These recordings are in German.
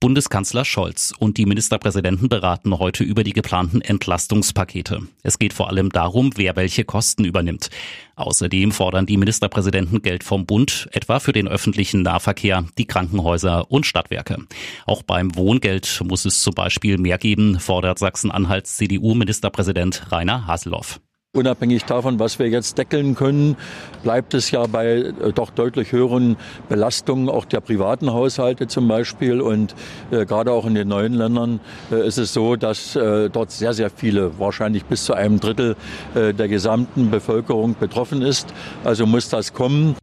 Bundeskanzler Scholz und die Ministerpräsidenten beraten heute über die geplanten Entlastungspakete. Es geht vor allem darum, wer welche Kosten übernimmt. Außerdem fordern die Ministerpräsidenten Geld vom Bund, etwa für den öffentlichen Nahverkehr, die Krankenhäuser und Stadtwerke. Auch beim Wohngeld muss es zum Beispiel mehr geben, fordert Sachsen-Anhalts CDU-Ministerpräsident Rainer Haseloff. Unabhängig davon, was wir jetzt deckeln können, bleibt es ja bei äh, doch deutlich höheren Belastungen auch der privaten Haushalte zum Beispiel. Und äh, gerade auch in den neuen Ländern äh, ist es so, dass äh, dort sehr, sehr viele, wahrscheinlich bis zu einem Drittel äh, der gesamten Bevölkerung betroffen ist. Also muss das kommen.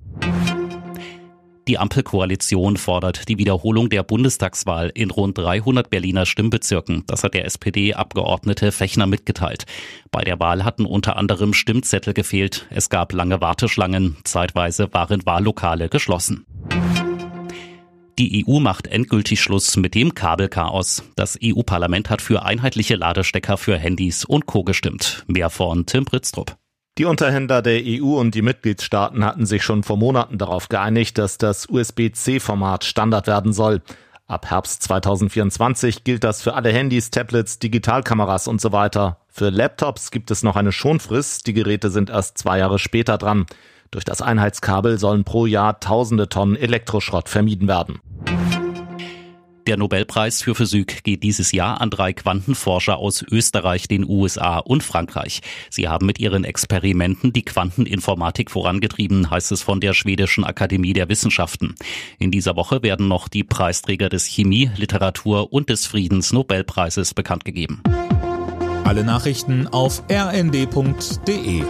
Die Ampelkoalition fordert die Wiederholung der Bundestagswahl in rund 300 Berliner Stimmbezirken. Das hat der SPD-Abgeordnete Fechner mitgeteilt. Bei der Wahl hatten unter anderem Stimmzettel gefehlt. Es gab lange Warteschlangen. Zeitweise waren Wahllokale geschlossen. Die EU macht endgültig Schluss mit dem Kabelchaos. Das EU-Parlament hat für einheitliche Ladestecker für Handys und Co. gestimmt. Mehr von Tim Pritztrup. Die Unterhändler der EU und die Mitgliedstaaten hatten sich schon vor Monaten darauf geeinigt, dass das USB-C-Format Standard werden soll. Ab Herbst 2024 gilt das für alle Handys, Tablets, Digitalkameras und so weiter. Für Laptops gibt es noch eine Schonfrist. Die Geräte sind erst zwei Jahre später dran. Durch das Einheitskabel sollen pro Jahr tausende Tonnen Elektroschrott vermieden werden. Der Nobelpreis für Physik geht dieses Jahr an drei Quantenforscher aus Österreich, den USA und Frankreich. Sie haben mit ihren Experimenten die Quanteninformatik vorangetrieben, heißt es von der Schwedischen Akademie der Wissenschaften. In dieser Woche werden noch die Preisträger des Chemie, Literatur und des Friedensnobelpreises bekannt gegeben. Alle Nachrichten auf rnd.de